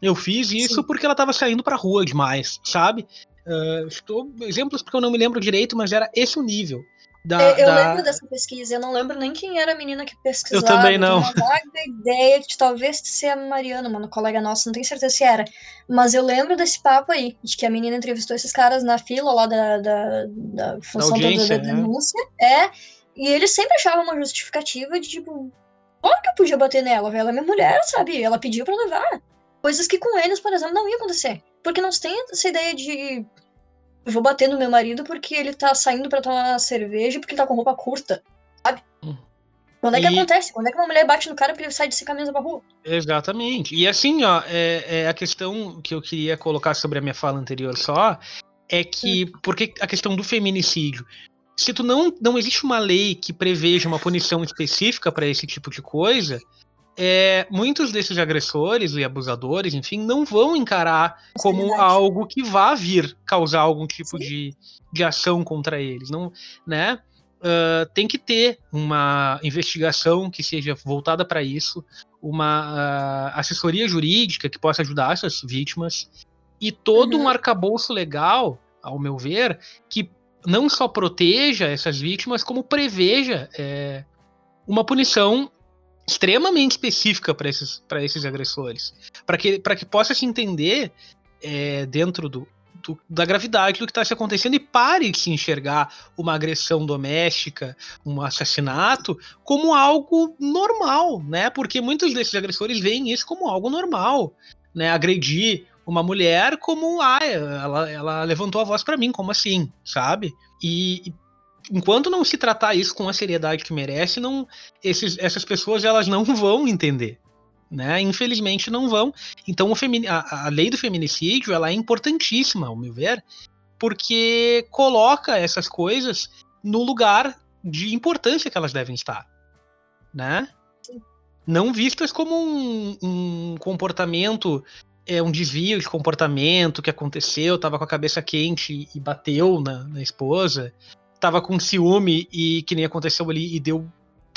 Eu fiz isso Sim. porque ela tava saindo pra rua demais, sabe? Uh, estou exemplos porque eu não me lembro direito, mas era esse o nível. Da, eu, da... lembro dessa pesquisa, eu não lembro nem quem era a menina que pesquisava. Eu também não. Eu uma vaga ideia de talvez ser a Mariana, mano, colega nossa, não tenho certeza se era. Mas eu lembro desse papo aí, de que a menina entrevistou esses caras na fila lá da, da, da função da, da, né? denúncia. É, e eles sempre achavam uma justificativa de tipo, claro que eu podia bater nela, velho, ela é minha mulher, sabe? Ela pediu pra levar. Coisas que com eles, por exemplo, não ia acontecer. Porque não tem essa ideia de vou bater no meu marido porque ele tá saindo para tomar cerveja porque ele tá com roupa curta, sabe? Hum. Quando é que e... acontece? Quando é que uma mulher bate no cara porque ele sai de sem camisa pra rua? Exatamente. E assim, ó, é, é, a questão que eu queria colocar sobre a minha fala anterior só é que, hum. porque a questão do feminicídio. Se tu não, não existe uma lei que preveja uma punição específica para esse tipo de coisa, é, muitos desses agressores e abusadores, enfim, não vão encarar como algo que vá vir causar algum tipo de, de ação contra eles, não, né? Uh, tem que ter uma investigação que seja voltada para isso, uma uh, assessoria jurídica que possa ajudar essas vítimas e todo uhum. um arcabouço legal, ao meu ver, que não só proteja essas vítimas, como preveja é, uma punição extremamente específica para esses, esses agressores. Para que, que possa se entender é, dentro do, do, da gravidade do que está se acontecendo e pare de se enxergar uma agressão doméstica, um assassinato, como algo normal, né? Porque muitos desses agressores veem isso como algo normal, né? Agredir uma mulher como, ah, ela, ela levantou a voz para mim, como assim, sabe? E, enquanto não se tratar isso com a seriedade que merece, não esses, essas pessoas elas não vão entender. Né? Infelizmente não vão. Então a, a, lei do feminicídio ela é importantíssima, ao meu ver, porque coloca essas coisas no lugar de importância que elas devem estar, né? Não vistas como um, um comportamento, é um desvio de comportamento que aconteceu, tava com a cabeça quente e bateu na, na esposa, tava com ciúme e que nem aconteceu ali e deu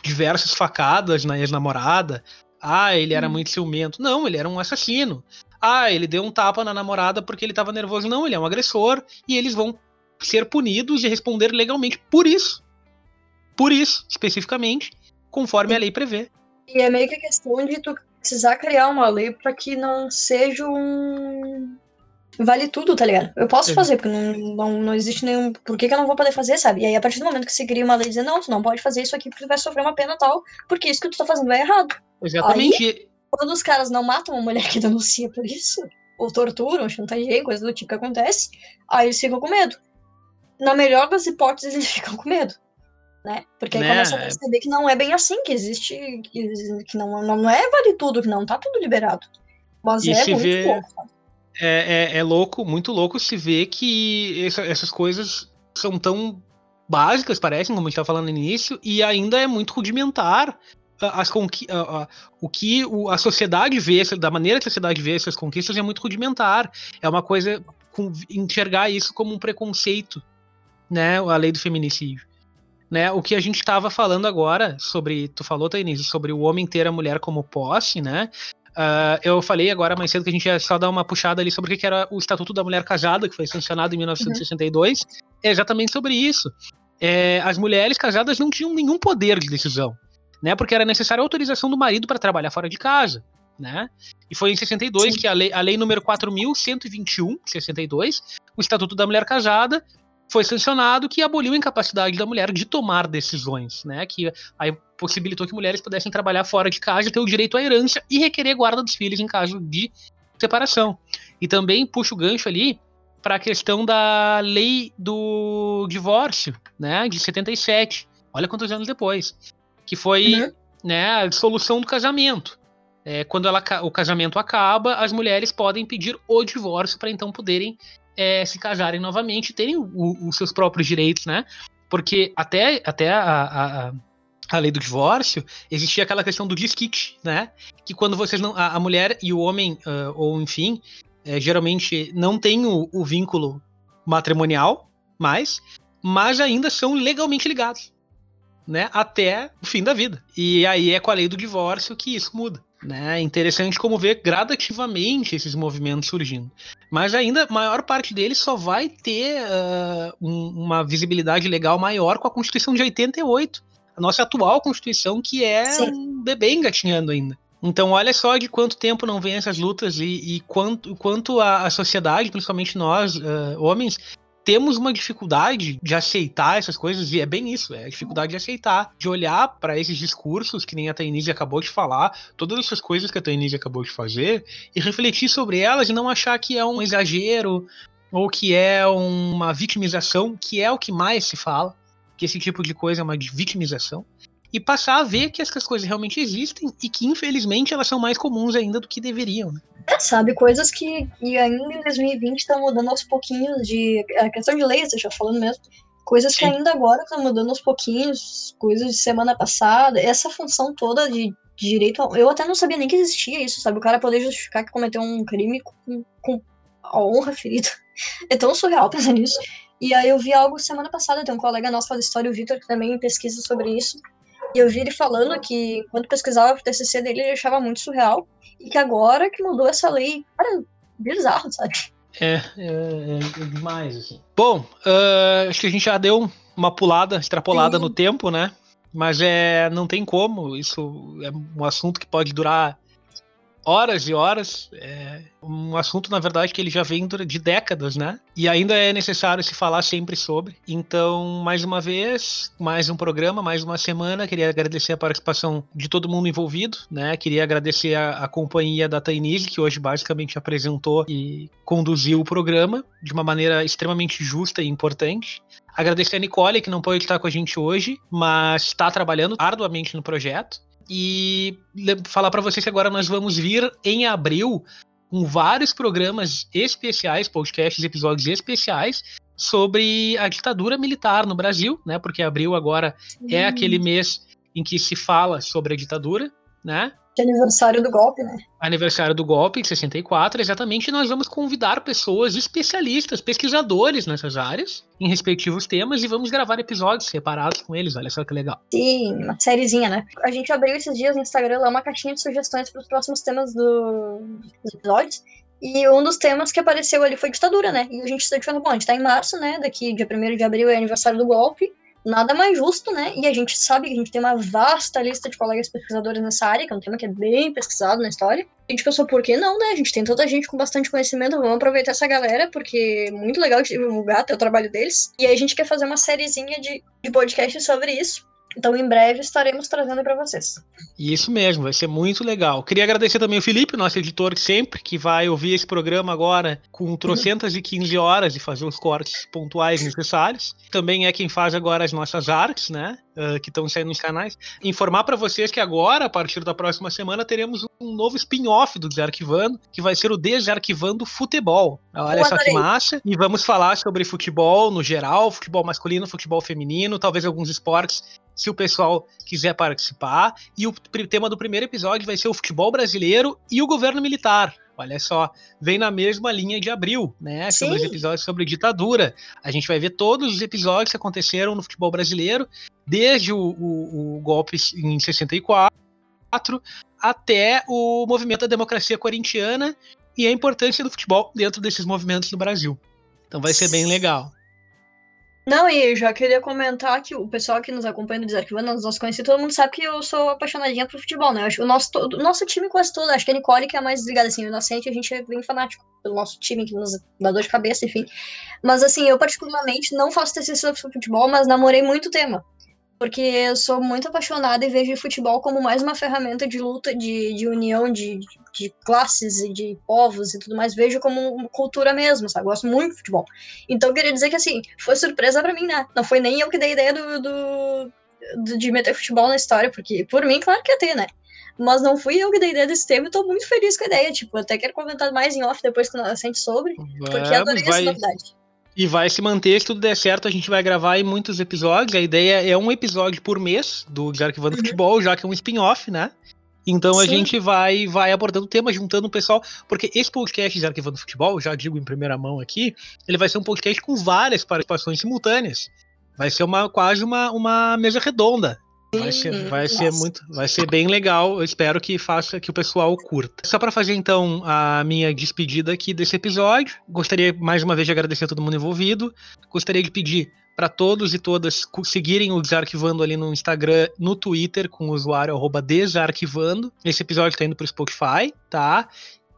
diversas facadas na ex-namorada. Ah, ele era hum. muito ciumento. Não, ele era um assassino. Ah, ele deu um tapa na namorada porque ele tava nervoso. Não, ele é um agressor e eles vão ser punidos e responder legalmente por isso. Por isso, especificamente, conforme a lei prevê. E é meio que a questão de tu precisar criar uma lei para que não seja um vale tudo, tá ligado? Eu posso fazer, porque não, não, não existe nenhum. Por que, que eu não vou poder fazer, sabe? E aí, a partir do momento que você cria uma lei dizendo, não, tu não pode fazer isso aqui porque tu vai sofrer uma pena tal, porque isso que tu tá fazendo é errado. Exatamente. Aí, quando os caras não matam uma mulher que denuncia por isso, ou torturam, chantageiam, coisa do tipo que acontece, aí eles ficam com medo. Na melhor das hipóteses, eles ficam com medo. Né? Porque aí né? começa a perceber que não é bem assim, que existe. que, que não, não, não é vale tudo, que não tá tudo liberado. Mas e é muito vê... pouco, sabe? É, é, é, louco, muito louco se ver que essa, essas coisas são tão básicas, parecem, como a gente estava falando no início, e ainda é muito rudimentar as conqui a, a, o que a sociedade vê, da maneira que a sociedade vê essas conquistas é muito rudimentar. É uma coisa com, enxergar isso como um preconceito, né? A lei do feminicídio. Né, o que a gente estava falando agora sobre, tu falou, Tainise, sobre o homem ter a mulher como posse, né? Uh, eu falei agora mais cedo que a gente ia só dar uma puxada ali sobre o que era o Estatuto da Mulher Casada, que foi sancionado em 1962. Uhum. É exatamente sobre isso. É, as mulheres casadas não tinham nenhum poder de decisão, né? Porque era necessária a autorização do marido para trabalhar fora de casa, né? E foi em 62 Sim. que a lei, a lei número 4.121, 62, o Estatuto da Mulher Casada, foi sancionado que aboliu a incapacidade da mulher de tomar decisões, né? Que aí possibilitou que mulheres pudessem trabalhar fora de casa, ter o direito à herança e requerer guarda dos filhos em caso de separação. E também puxa o gancho ali para a questão da lei do divórcio, né? De 77. Olha quantos anos depois. Que foi uhum. né, a dissolução do casamento. É, quando ela, o casamento acaba, as mulheres podem pedir o divórcio para então poderem é, se casarem novamente terem os seus próprios direitos, né? Porque até, até a, a, a, lei do divórcio, existia aquela questão do disquite, né? Que quando vocês não. A, a mulher e o homem, uh, ou enfim, é, geralmente não têm o, o vínculo matrimonial mais, mas ainda são legalmente ligados, né? Até o fim da vida. E aí é com a lei do divórcio que isso muda. Né? É interessante como ver gradativamente esses movimentos surgindo. Mas ainda a maior parte deles só vai ter uh, um, uma visibilidade legal maior com a Constituição de 88. A nossa atual Constituição, que é Sim. um bebê engatinhando ainda. Então, olha só de quanto tempo não vem essas lutas e, e quanto, quanto a, a, sociedade, principalmente nós, uh, homens, temos uma dificuldade de aceitar essas coisas, e é bem isso, é a dificuldade de aceitar, de olhar para esses discursos que nem a Tainise acabou de falar, todas essas coisas que a Tainise acabou de fazer, e refletir sobre elas e não achar que é um exagero ou que é uma vitimização, que é o que mais se fala, que esse tipo de coisa é uma vitimização, e passar a ver que essas coisas realmente existem e que infelizmente elas são mais comuns ainda do que deveriam. Né? É, sabe, coisas que, que ainda em 2020 estão mudando aos pouquinhos de. A questão de leis, já falando mesmo. Coisas Sim. que ainda agora estão mudando aos pouquinos, coisas de semana passada. Essa função toda de, direito. Eu até não sabia nem que existia isso, sabe? O cara poder justificar que cometeu um crime com, com a honra ferida. É tão surreal pensar nisso. E aí eu vi algo semana passada, tem um colega nosso faz história, o Vitor, que também pesquisa sobre isso. E eu vi ele falando que, quando pesquisava o TCC dele, ele achava muito surreal. E que agora que mudou essa lei, cara, bizarro, sabe? É, é, é demais, assim. Bom, uh, acho que a gente já deu uma pulada, extrapolada Sim. no tempo, né? Mas é, não tem como, isso é um assunto que pode durar horas e horas. É um assunto, na verdade, que ele já vem de décadas, né? E ainda é necessário se falar sempre sobre. Então, mais uma vez, mais um programa, mais uma semana. Queria agradecer a participação de todo mundo envolvido, né? Queria agradecer a, a companhia da Tainise, que hoje basicamente apresentou e conduziu o programa de uma maneira extremamente justa e importante. Agradecer a Nicole, que não pode estar com a gente hoje, mas está trabalhando arduamente no projeto. E falar para vocês que agora nós vamos vir em abril com vários programas especiais, podcasts, episódios especiais sobre a ditadura militar no Brasil, né? Porque abril agora Sim. é aquele mês em que se fala sobre a ditadura, né? De aniversário do golpe, né? Aniversário do golpe, de 64, exatamente. Nós vamos convidar pessoas especialistas, pesquisadores nessas áreas, em respectivos temas, e vamos gravar episódios separados com eles. Olha só que legal. Sim, uma sériezinha, né? A gente abriu esses dias no Instagram lá uma caixinha de sugestões para os próximos temas do... dos episódios. E um dos temas que apareceu ali foi ditadura, né? E a gente está falando, bom, a gente tá em março, né? Daqui, dia 1 de abril é aniversário do golpe nada mais justo, né? E a gente sabe que a gente tem uma vasta lista de colegas pesquisadores nessa área, que é um tema que é bem pesquisado na história. A gente pensou, por que não, né? A gente tem toda a gente com bastante conhecimento, vamos aproveitar essa galera, porque é muito legal divulgar até o trabalho deles. E aí a gente quer fazer uma sériezinha de, de podcast sobre isso. Então, em breve estaremos trazendo para vocês. Isso mesmo, vai ser muito legal. Queria agradecer também o Felipe, nosso editor sempre, que vai ouvir esse programa agora com trocentas e 15 horas e fazer os cortes pontuais necessários. Também é quem faz agora as nossas artes, né? Uh, que estão saindo nos canais. Informar para vocês que agora, a partir da próxima semana, teremos um novo spin-off do Desarquivando, que vai ser o Desarquivando Futebol. Olha só que massa. E vamos falar sobre futebol no geral, futebol masculino, futebol feminino, talvez alguns esportes se o pessoal quiser participar. E o tema do primeiro episódio vai ser o futebol brasileiro e o governo militar. Olha só, vem na mesma linha de abril, né? Sim. São os episódios sobre ditadura. A gente vai ver todos os episódios que aconteceram no futebol brasileiro, desde o, o, o golpe em 64 até o movimento da democracia corintiana e a importância do futebol dentro desses movimentos no Brasil. Então vai ser bem legal. Não, e já queria comentar que o pessoal que nos acompanha no Desarquivando, nos nossos conhecidos, todo mundo sabe que eu sou apaixonadinha por futebol, né? O nosso, o nosso time quase todo, acho que a Nicole que é mais desligada, assim, o Inocente, a gente é bem fanático pelo nosso time, que nos dá dor de cabeça, enfim. Mas, assim, eu particularmente não faço TCC sobre futebol, mas namorei muito o tema porque eu sou muito apaixonada e vejo futebol como mais uma ferramenta de luta, de, de união de, de classes e de povos e tudo mais. Vejo como cultura mesmo, sabe? Gosto muito de futebol. Então, eu queria dizer que, assim, foi surpresa para mim, né? Não foi nem eu que dei a ideia do, do, do, de meter futebol na história, porque, por mim, claro que ia ter, né? Mas não fui eu que dei a ideia desse tema e tô muito feliz com a ideia. Tipo, até quero comentar mais em off depois que nós sente sobre, porque adorei vai... essa novidade. E vai se manter, se tudo der certo, a gente vai gravar em muitos episódios. A ideia é um episódio por mês do Desarquivando uhum. Futebol, já que é um spin-off, né? Então Sim. a gente vai vai abordando o tema, juntando o pessoal, porque esse podcast de Arquivando Futebol, já digo em primeira mão aqui, ele vai ser um podcast com várias participações simultâneas. Vai ser uma quase uma, uma mesa redonda. Vai ser, vai ser muito, vai ser bem legal. Eu espero que faça que o pessoal curta. Só para fazer então a minha despedida aqui desse episódio, gostaria mais uma vez de agradecer a todo mundo envolvido. Gostaria de pedir para todos e todas seguirem o Desarquivando ali no Instagram, no Twitter com o usuário @desarquivando. Esse episódio está indo para o Spotify, tá?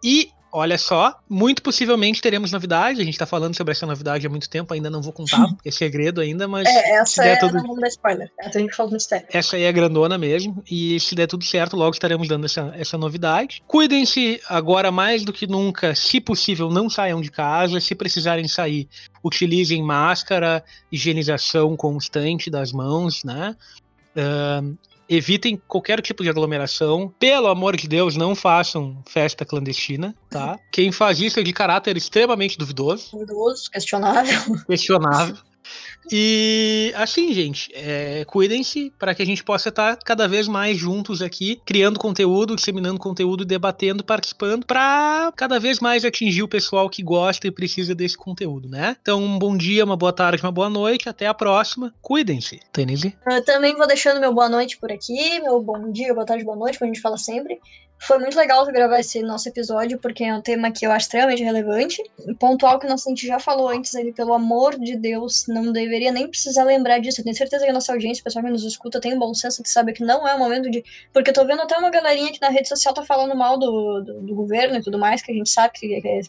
E Olha só, muito possivelmente teremos novidade. A gente tá falando sobre essa novidade há muito tempo, ainda não vou contar, porque é segredo ainda, mas. É, essa é tudo... não spoiler. Essa a gente mistério. Essa aí é grandona mesmo. E se der tudo certo, logo estaremos dando essa, essa novidade. Cuidem-se agora mais do que nunca, se possível, não saiam de casa. Se precisarem sair, utilizem máscara, higienização constante das mãos, né? Uh, evitem qualquer tipo de aglomeração. Pelo amor de Deus, não façam festa clandestina, tá? Quem faz isso é de caráter extremamente duvidoso. Duvidoso, questionável. Questionável. E assim, gente, é, cuidem-se para que a gente possa estar cada vez mais juntos aqui, criando conteúdo, disseminando conteúdo, debatendo, participando, para cada vez mais atingir o pessoal que gosta e precisa desse conteúdo, né? Então, um bom dia, uma boa tarde, uma boa noite, até a próxima. Cuidem-se, Tenise. Eu também vou deixando meu boa noite por aqui, meu bom dia, boa tarde, boa noite, como a gente fala sempre. Foi muito legal gravar esse nosso episódio, porque é um tema que eu acho extremamente relevante. Pontual que a gente já falou antes ali, pelo amor de Deus, não deveria nem precisar lembrar disso. Eu tenho certeza que a nossa audiência, o pessoal que nos escuta, tem um bom senso de saber que não é o momento de. Porque eu tô vendo até uma galerinha que na rede social tá falando mal do, do, do governo e tudo mais, que a gente sabe que é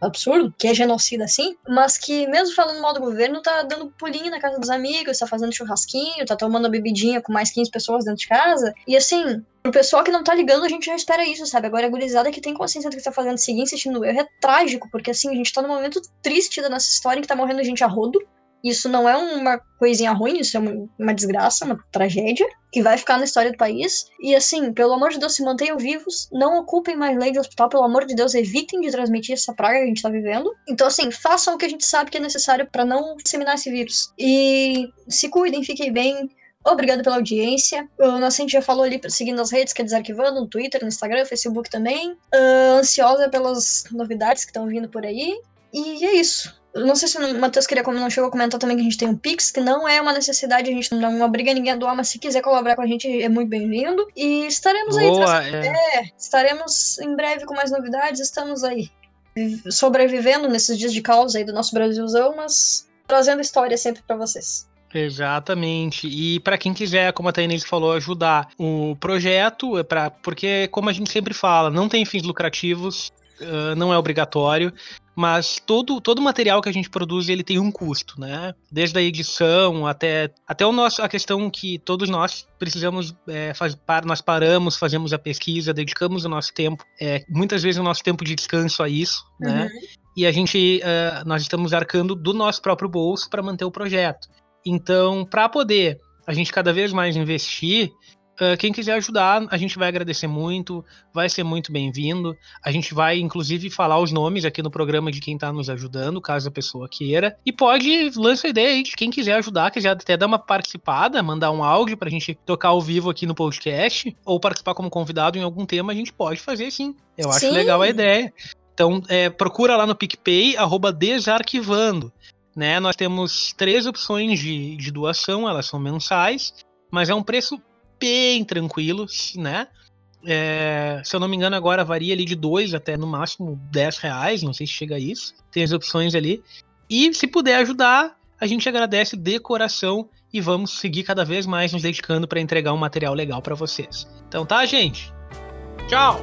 absurdo, que é genocida assim, mas que mesmo falando mal do governo, tá dando pulinho na casa dos amigos, tá fazendo churrasquinho, tá tomando bebidinha com mais 15 pessoas dentro de casa. E assim, Pro pessoal que não tá ligando, a gente já espera isso, sabe? Agora a gurizada que tem consciência do que tá fazendo, seguir insistindo no erro, é trágico, porque assim, a gente tá num momento triste da nossa história em que tá morrendo gente a rodo. Isso não é uma coisinha ruim, isso é uma, uma desgraça, uma tragédia, que vai ficar na história do país. E assim, pelo amor de Deus, se mantenham vivos, não ocupem mais lei de hospital, pelo amor de Deus, evitem de transmitir essa praga que a gente tá vivendo. Então, assim, façam o que a gente sabe que é necessário para não disseminar esse vírus. E se cuidem, fiquem bem, Obrigado pela audiência. O Nascente já falou ali, seguindo as redes, que é Desarquivando, no Twitter, no Instagram, no Facebook também. Uh, ansiosa pelas novidades que estão vindo por aí. E é isso. Não sei se o Matheus queria, como não chegou a comentar também que a gente tem um Pix, que não é uma necessidade, a gente não obriga ninguém a doar, mas se quiser colaborar com a gente é muito bem-vindo. E estaremos Boa, aí. É. é, estaremos em breve com mais novidades, estamos aí. Sobrevivendo nesses dias de caos aí do nosso Brasilzão, mas trazendo história sempre para vocês. Exatamente. E para quem quiser, como a Tainês falou, ajudar o projeto, é para porque como a gente sempre fala, não tem fins lucrativos, uh, não é obrigatório, mas todo todo material que a gente produz ele tem um custo, né? Desde a edição até até o nosso a questão que todos nós precisamos é, faz, par, nós paramos, fazemos a pesquisa, dedicamos o nosso tempo, é, muitas vezes o nosso tempo de descanso a isso, né? uhum. né? E a gente uh, nós estamos arcando do nosso próprio bolso para manter o projeto. Então, para poder a gente cada vez mais investir, uh, quem quiser ajudar, a gente vai agradecer muito, vai ser muito bem-vindo. A gente vai, inclusive, falar os nomes aqui no programa de quem está nos ajudando, caso a pessoa queira. E pode lançar ideia aí de quem quiser ajudar, quiser até dar uma participada, mandar um áudio para a gente tocar ao vivo aqui no podcast, ou participar como convidado em algum tema, a gente pode fazer sim. Eu acho sim. legal a ideia. Então, é, procura lá no PicPay, arroba desarquivando. Né? Nós temos três opções de, de doação, elas são mensais, mas é um preço bem tranquilo, né? É, se eu não me engano, agora varia ali de 2 até no máximo 10 reais, não sei se chega a isso. Tem as opções ali. E se puder ajudar, a gente agradece de coração e vamos seguir cada vez mais nos dedicando para entregar um material legal para vocês. Então tá, gente? Tchau!